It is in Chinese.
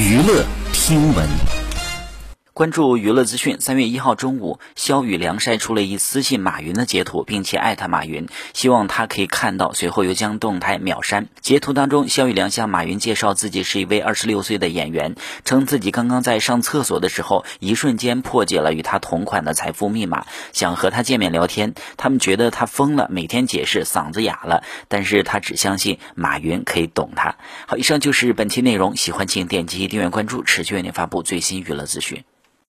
娱乐听闻。关注娱乐资讯。三月一号中午，肖宇梁晒出了一私信马云的截图，并且艾特马云，希望他可以看到。随后又将动态秒删。截图当中，肖宇梁向马云介绍自己是一位二十六岁的演员，称自己刚刚在上厕所的时候，一瞬间破解了与他同款的财富密码，想和他见面聊天。他们觉得他疯了，每天解释嗓子哑了，但是他只相信马云可以懂他。好，以上就是本期内容，喜欢请点击订阅关注，持续为您发布最新娱乐资讯。